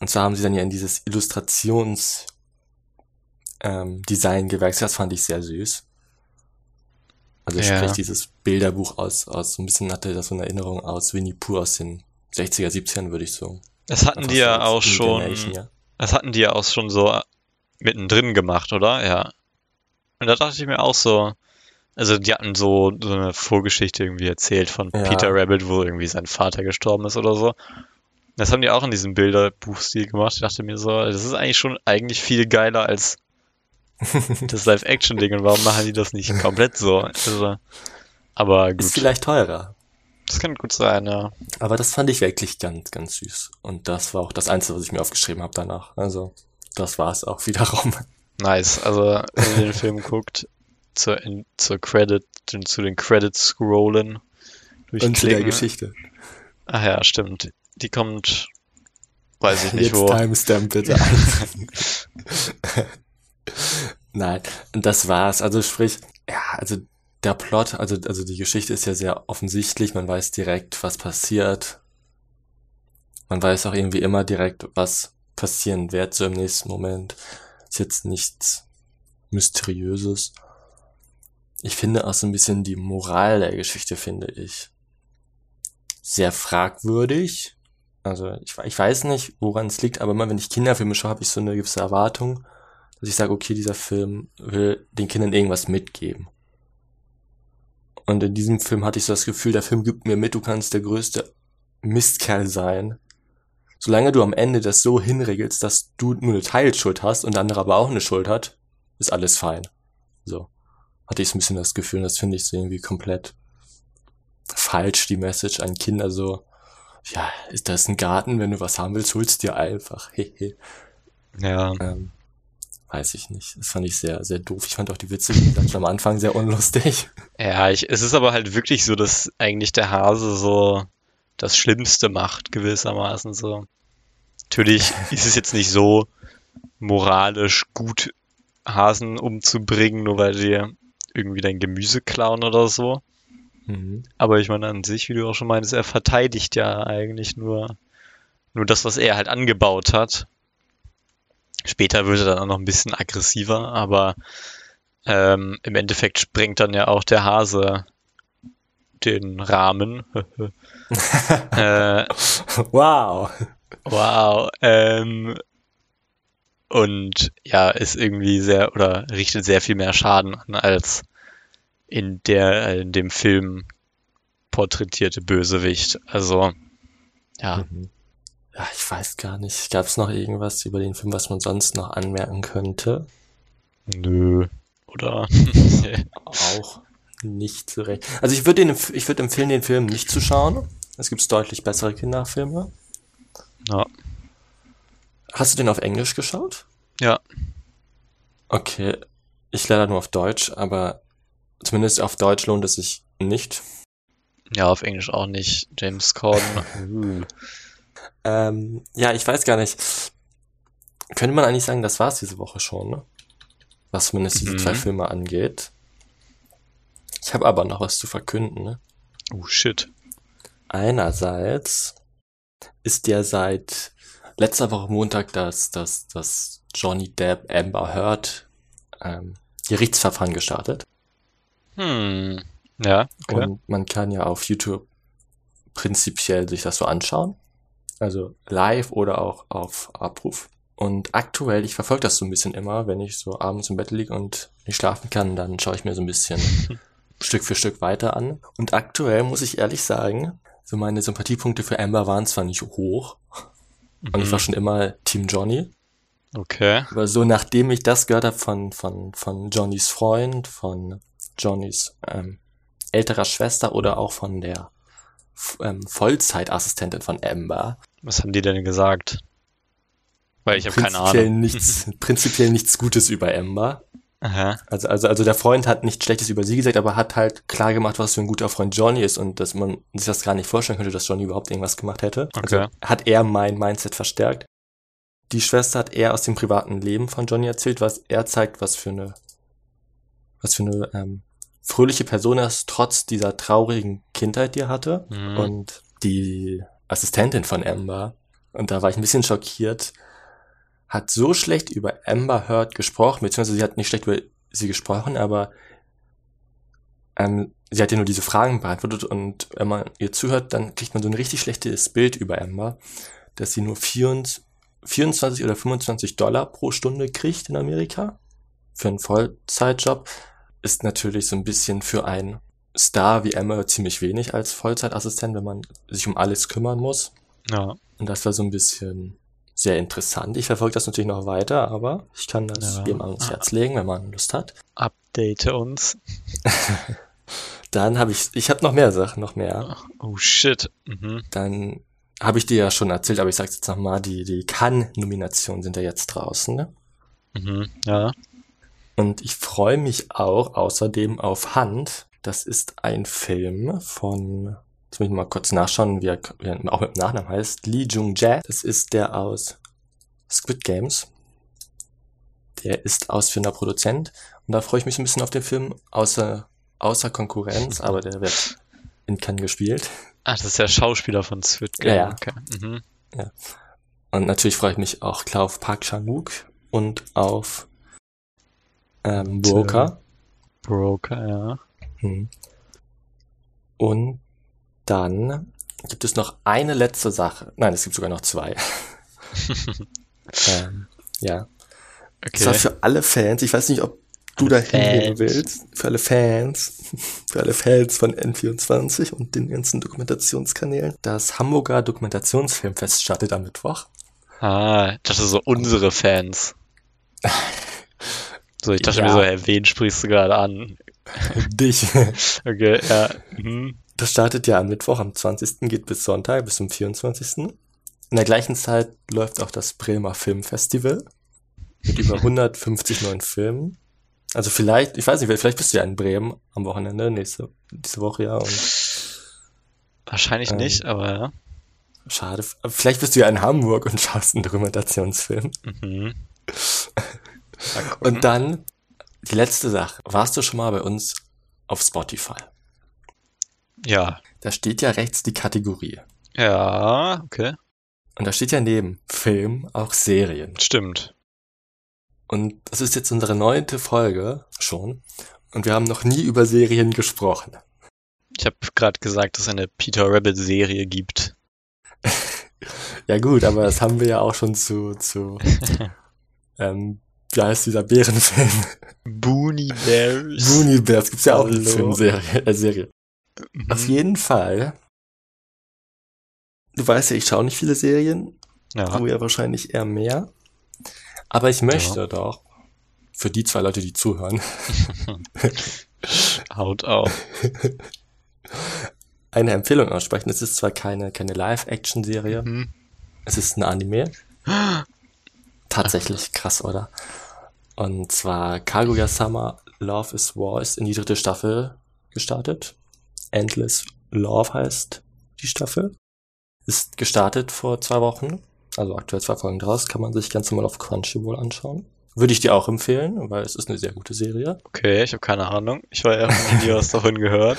[SPEAKER 1] Und zwar haben sie dann ja in dieses Illustrations ähm, Design gewechselt. Das fand ich sehr süß. Also
[SPEAKER 2] Ja.
[SPEAKER 1] sprich dieses Bilderbuch aus, aus so ein bisschen hatte das so eine Erinnerung aus Winnie Pooh aus den 60er, 70ern, würde ich so.
[SPEAKER 2] Das hatten die ja auch schon.
[SPEAKER 1] Ja.
[SPEAKER 2] Das hatten die ja auch schon so mittendrin gemacht, oder? Ja. Und da dachte ich mir auch so, also die hatten so, so eine Vorgeschichte irgendwie erzählt von
[SPEAKER 1] Ja.
[SPEAKER 2] Peter Rabbit, wo irgendwie sein Vater gestorben ist oder so. Das haben die auch in diesem Bilderbuchstil gemacht. Ich dachte mir so, das ist eigentlich schon eigentlich viel geiler als das Live-Action-Ding. Und warum machen die das nicht komplett so? Also, aber
[SPEAKER 1] Ist
[SPEAKER 2] gut,
[SPEAKER 1] vielleicht teurer.
[SPEAKER 2] das kann gut sein, ja.
[SPEAKER 1] Aber das fand ich wirklich ganz, ganz süß. Und das war auch das Einzige, was ich mir aufgeschrieben habe danach. Also, das war es auch [LAUGHS] wiederum.
[SPEAKER 2] Nice. Also, wenn ihr den Film guckt, zur, in, zur Credit, den, zu den Credits scrollen,
[SPEAKER 1] Und zu der. Geschichte.
[SPEAKER 2] Ach ja, stimmt. Die kommt, weiß ich nicht
[SPEAKER 1] Jetzt
[SPEAKER 2] wo.
[SPEAKER 1] Timestamp bitte. [LAUGHS] [LAUGHS] [LAUGHS] Nein, das war's. Also sprich, ja, also der Plot, also, also die Geschichte ist ja sehr offensichtlich. Man weiß direkt, was passiert. Man weiß auch irgendwie immer direkt, was passieren wird, so im nächsten Moment. Ist jetzt nichts Mysteriöses. Ich finde auch so ein bisschen die Moral der Geschichte, finde ich, sehr fragwürdig. Also ich, ich weiß nicht, woran es liegt, aber immer wenn ich Kinderfilme schaue, habe ich so eine gewisse Erwartung, dass ich sage, okay, dieser Film will den Kindern irgendwas mitgeben. Und in diesem Film hatte ich so das Gefühl, der Film gibt mir mit, du kannst der größte Mistkerl sein. Solange du am Ende das so hinregelst, dass du nur eine Teilschuld hast und der andere aber auch eine Schuld hat, ist alles fein. So. Hatte ich so ein bisschen das Gefühl, und das finde ich so irgendwie komplett falsch, die Message an Kinder so, ja, ist das ein Garten? Wenn du was haben willst, holst dir einfach. [LAUGHS]
[SPEAKER 2] Ja,
[SPEAKER 1] ähm, weiß ich nicht. Das fand ich sehr, sehr doof. Ich fand auch die Witze, schon am Anfang sehr unlustig.
[SPEAKER 2] ja, ich, es ist aber halt wirklich so, dass eigentlich der Hase so das Schlimmste macht, gewissermaßen so. Natürlich ist es jetzt nicht so moralisch gut, Hasen umzubringen, nur weil die irgendwie dein Gemüse klauen oder so.
[SPEAKER 1] Mhm.
[SPEAKER 2] Aber ich meine, an sich, wie du auch schon meintest, er verteidigt ja eigentlich nur, nur das, was er halt angebaut hat. Später wird er dann auch noch ein bisschen aggressiver, aber ähm, im Endeffekt sprengt dann ja auch der Hase den Rahmen. [LAUGHS] äh,
[SPEAKER 1] Wow.
[SPEAKER 2] wow. Ähm, und ja, ist irgendwie sehr oder richtet sehr viel mehr Schaden an als in der in dem Film porträtierte Bösewicht. Also ja,
[SPEAKER 1] Mhm. Ja, ich weiß gar nicht. Gab es noch irgendwas über den Film, was man sonst noch anmerken könnte?
[SPEAKER 2] nö. Oder? [LAUGHS]
[SPEAKER 1] Auch nicht so recht. Also ich würde den, ich würde empfehlen, den Film nicht zu schauen. Es gibt deutlich bessere Kinderfilme.
[SPEAKER 2] ja.
[SPEAKER 1] Hast du den auf Englisch geschaut?
[SPEAKER 2] Ja.
[SPEAKER 1] Okay. Ich leider nur auf Deutsch, aber zumindest auf Deutsch lohnt es sich nicht.
[SPEAKER 2] Ja, auf Englisch auch nicht. James Corden.
[SPEAKER 1] Ähm, ja, ich weiß gar nicht. Könnte man eigentlich sagen, das war's diese Woche schon, ne? Was zumindest diese
[SPEAKER 2] Mhm.
[SPEAKER 1] zwei Filme angeht. Ich habe aber noch was zu verkünden, ne?
[SPEAKER 2] Oh shit.
[SPEAKER 1] Einerseits ist ja seit letzter Woche Montag das, das, das Johnny Depp Amber Heard ähm, Gerichtsverfahren gestartet.
[SPEAKER 2] Hm. Ja, okay.
[SPEAKER 1] Und man kann ja auf YouTube prinzipiell sich das so anschauen. Also live oder auch auf Abruf. Und aktuell, ich verfolge das so ein bisschen immer, wenn ich so abends im Bett liege und nicht schlafen kann, dann schaue ich mir so ein bisschen [LAUGHS] Stück für Stück weiter an. Und aktuell muss ich ehrlich sagen, so meine Sympathiepunkte für Amber waren zwar nicht hoch, und ich war
[SPEAKER 2] Mhm.
[SPEAKER 1] schon immer Team Johnny,
[SPEAKER 2] Okay.
[SPEAKER 1] aber so nachdem ich das gehört habe von, von, von Johnnys Freund, von Johnnys ähm, älterer Schwester oder auch von der ähm, Vollzeitassistentin von Amber.
[SPEAKER 2] Was haben die denn gesagt? Weil ich habe keine
[SPEAKER 1] Prinzipiell
[SPEAKER 2] Ahnung.
[SPEAKER 1] Nichts, [LAUGHS] prinzipiell nichts Gutes über Amber.
[SPEAKER 2] Aha.
[SPEAKER 1] Also, also, also der Freund hat nichts Schlechtes über sie gesagt, aber hat halt klar gemacht, was für ein guter Freund Johnny ist und dass man sich das gar nicht vorstellen könnte, dass Johnny überhaupt irgendwas gemacht hätte.
[SPEAKER 2] Okay.
[SPEAKER 1] Also hat er mein Mindset verstärkt. Die Schwester hat er aus dem privaten Leben von Johnny erzählt, was er zeigt, was für eine, was für eine ähm, fröhliche Person er ist, trotz dieser traurigen Kindheit, die er hatte.
[SPEAKER 2] Mhm.
[SPEAKER 1] Und die Assistentin von Amber, und da war ich ein bisschen schockiert, hat so schlecht über Amber Heard gesprochen, beziehungsweise sie hat nicht schlecht über sie gesprochen, aber ähm, sie hat ja nur diese Fragen beantwortet und wenn man ihr zuhört, dann kriegt man so ein richtig schlechtes Bild über Amber, dass sie nur 24, 24 oder 25 Dollar pro Stunde kriegt in Amerika für einen Vollzeitjob. Ist natürlich so ein bisschen für einen Star wie Amber ziemlich wenig als Vollzeitassistent, wenn man sich um alles kümmern muss.
[SPEAKER 2] Ja.
[SPEAKER 1] Und das war so ein bisschen sehr interessant. Ich verfolge das natürlich noch weiter, aber ich kann das
[SPEAKER 2] Ja.
[SPEAKER 1] jedem ans Herz legen, wenn man Lust hat.
[SPEAKER 2] Update uns. [LAUGHS]
[SPEAKER 1] Dann habe ich, ich habe noch mehr Sachen, noch mehr.
[SPEAKER 2] Oh shit. Mhm.
[SPEAKER 1] Dann habe ich dir ja schon erzählt, aber ich sage jetzt nochmal, die, die Cannes-Nominationen sind ja jetzt draußen. Ne?
[SPEAKER 2] Mhm. Ja.
[SPEAKER 1] Und ich freue mich auch außerdem auf Hand. Das ist ein Film von, jetzt muss ich mal kurz nachschauen, wie er, wie er auch mit dem Nachnamen heißt, Lee Jung Jae. Das ist der aus Squid Games. Der ist ausführender Produzent. Und da freue ich mich ein bisschen auf den Film, außer, außer Konkurrenz, aber der wird in Cannes gespielt.
[SPEAKER 2] Ah, das ist der Schauspieler von Squid
[SPEAKER 1] Ja,
[SPEAKER 2] Game.
[SPEAKER 1] ja.
[SPEAKER 2] Okay. Mhm.
[SPEAKER 1] Und natürlich freue ich mich auch klar auf Park Chan-wook und auf ähm,
[SPEAKER 2] äh,
[SPEAKER 1] Broker.
[SPEAKER 2] Broker, ja.
[SPEAKER 1] Hm. Und dann gibt es noch eine letzte Sache. Nein, es gibt sogar noch zwei. [LAUGHS] ähm, ja. Das war
[SPEAKER 2] Okay.
[SPEAKER 1] für alle Fans. Ich weiß nicht, ob du da hingehen willst. Für alle Fans. [LAUGHS] Für alle Fans von N24 und den ganzen Dokumentationskanälen. Das Hamburger Dokumentationsfilmfest startet am Mittwoch.
[SPEAKER 2] Ah, ich dachte so unsere Fans. [LAUGHS] So, ich dachte
[SPEAKER 1] Ja.
[SPEAKER 2] mir so, hey, wen sprichst du gerade an? [LAUGHS]
[SPEAKER 1] Dich.
[SPEAKER 2] Okay, ja. Mhm.
[SPEAKER 1] Das startet ja am Mittwoch, am 20. geht bis Sonntag, bis zum 24. In der gleichen Zeit läuft auch das Bremer Filmfestival mit über [LAUGHS] 150 neuen Filmen. Also vielleicht, ich weiß nicht, vielleicht bist du ja in Bremen am Wochenende, nächste, diese Woche ja. Und
[SPEAKER 2] Wahrscheinlich
[SPEAKER 1] Ähm.
[SPEAKER 2] nicht, aber ja.
[SPEAKER 1] schade, vielleicht bist du ja in Hamburg und schaust einen Dokumentationsfilm.
[SPEAKER 2] Mhm.
[SPEAKER 1] Und dann die letzte Sache. Warst du schon mal bei uns auf Spotify?
[SPEAKER 2] ja.
[SPEAKER 1] Da steht ja rechts die Kategorie.
[SPEAKER 2] Ja, okay.
[SPEAKER 1] Und da steht ja neben Film auch Serien.
[SPEAKER 2] Stimmt.
[SPEAKER 1] Und das ist jetzt unsere neunte Folge schon. Und wir haben noch nie über Serien gesprochen.
[SPEAKER 2] Ich habe gerade gesagt, dass es eine Peter Rabbit Serie gibt. [LAUGHS]
[SPEAKER 1] Ja gut, aber das haben wir ja auch schon zu, zu [LAUGHS] ähm, wie heißt dieser Bärenfilm?
[SPEAKER 2] Boonie Bears.
[SPEAKER 1] Mooney Bears gibt's ja auch
[SPEAKER 2] Hallo.
[SPEAKER 1] Filmserie. Äh, Serie. Auf
[SPEAKER 2] Mhm.
[SPEAKER 1] jeden Fall. Du weißt ja, ich schaue nicht viele Serien.
[SPEAKER 2] Ja.
[SPEAKER 1] Du ja wahrscheinlich eher mehr. Aber ich möchte doch, für die zwei Leute, die zuhören, [LAUGHS]
[SPEAKER 2] Haut auf. [LAUGHS]
[SPEAKER 1] eine Empfehlung aussprechen. Es ist zwar keine, keine Live-Action-Serie,
[SPEAKER 2] Mhm.
[SPEAKER 1] es ist ein Anime. [GASPS] Tatsächlich krass, oder? Und zwar Kaguya-sama Love is War ist in die dritte Staffel gestartet. Endless Love heißt die Staffel. Ist gestartet vor zwei Wochen. Also aktuell zwei Folgen draus. Kann man sich ganz normal auf Crunchyroll anschauen. Würde ich dir auch empfehlen, weil es ist eine sehr gute Serie.
[SPEAKER 2] Okay, ich habe keine Ahnung. Ich war ja nie was davon gehört.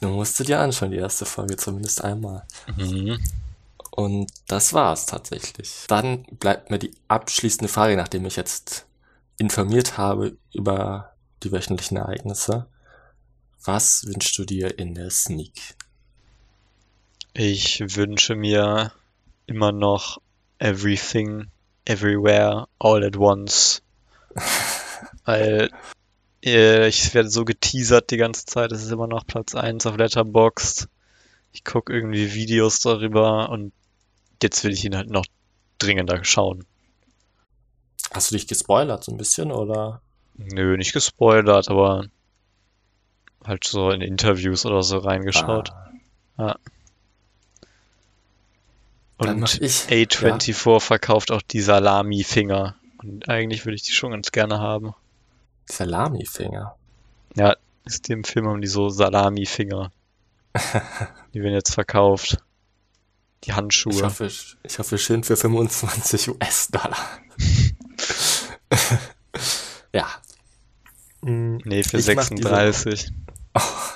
[SPEAKER 1] Du musst du dir anschauen, die erste Folge zumindest einmal.
[SPEAKER 2] Mhm.
[SPEAKER 1] Und das war's tatsächlich. Dann bleibt mir die abschließende Frage, nachdem ich jetzt informiert habe über die wöchentlichen Ereignisse. Was wünschst du dir in der Sneak?
[SPEAKER 2] Ich wünsche mir immer noch Everything, Everywhere, All at Once. [LAUGHS] Weil äh, ich werde so geteasert die ganze Zeit. Es ist immer noch Platz 1 auf Letterboxd. Ich gucke irgendwie Videos darüber und jetzt will ich ihn halt noch dringender schauen.
[SPEAKER 1] Hast du dich gespoilert so ein bisschen oder?
[SPEAKER 2] Nö, nicht gespoilert, aber halt so in Interviews oder so reingeschaut.
[SPEAKER 1] Ah,
[SPEAKER 2] Ja. Und
[SPEAKER 1] ich.
[SPEAKER 2] A24 verkauft auch die Salami-Finger. Und eigentlich würde ich die schon ganz gerne haben.
[SPEAKER 1] Salami-Finger.
[SPEAKER 2] Ja, ist dem Film haben die so Salami-Finger. [LAUGHS] die werden jetzt verkauft. Die
[SPEAKER 1] Ich
[SPEAKER 2] Handschuhe.
[SPEAKER 1] hoffe, ich hoffe schön für 25 US-Dollar. [LAUGHS] ja. Mm,
[SPEAKER 2] Nee, für
[SPEAKER 1] Ich mach diese-
[SPEAKER 2] 36. [LAUGHS]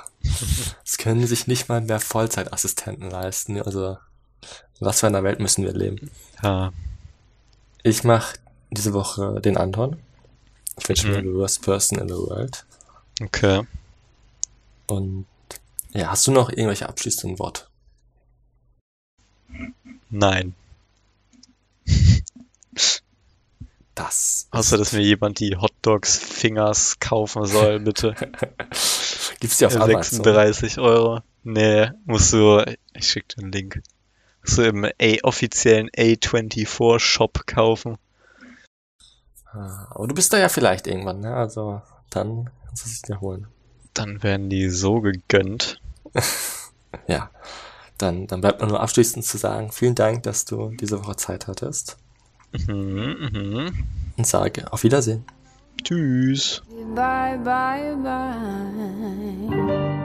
[SPEAKER 1] Das können sich nicht mal mehr Vollzeitassistenten leisten. Also, in was für einer Welt müssen wir leben?
[SPEAKER 2] Ja.
[SPEAKER 1] Ich mache diese Woche den Anton. Ich bin schon
[SPEAKER 2] Mhm.
[SPEAKER 1] the worst person in the world.
[SPEAKER 2] Okay.
[SPEAKER 1] Und ja, hast du noch irgendwelche abschließenden Worte?
[SPEAKER 2] Nein. [LAUGHS]
[SPEAKER 1] Das.
[SPEAKER 2] Außer, dass mir jemand die Hotdogs Fingers kaufen soll, bitte. [LAUGHS]
[SPEAKER 1] Gibt's die auf Amazon?
[SPEAKER 2] 36 Euro. Nee, musst du, ich schick dir einen Link. Musst du im A offiziellen A24 Shop kaufen.
[SPEAKER 1] Ah, Aber du bist da ja vielleicht irgendwann, ne? Also, dann kannst du es dir holen.
[SPEAKER 2] Dann werden die so gegönnt. [LAUGHS]
[SPEAKER 1] Ja. Dann, dann bleibt mir nur abschließend zu sagen, vielen Dank, dass du diese Woche Zeit hattest.
[SPEAKER 2] Mhm, mhm.
[SPEAKER 1] Und sage auf Wiedersehen.
[SPEAKER 2] Tschüss.
[SPEAKER 3] Bye, bye, bye.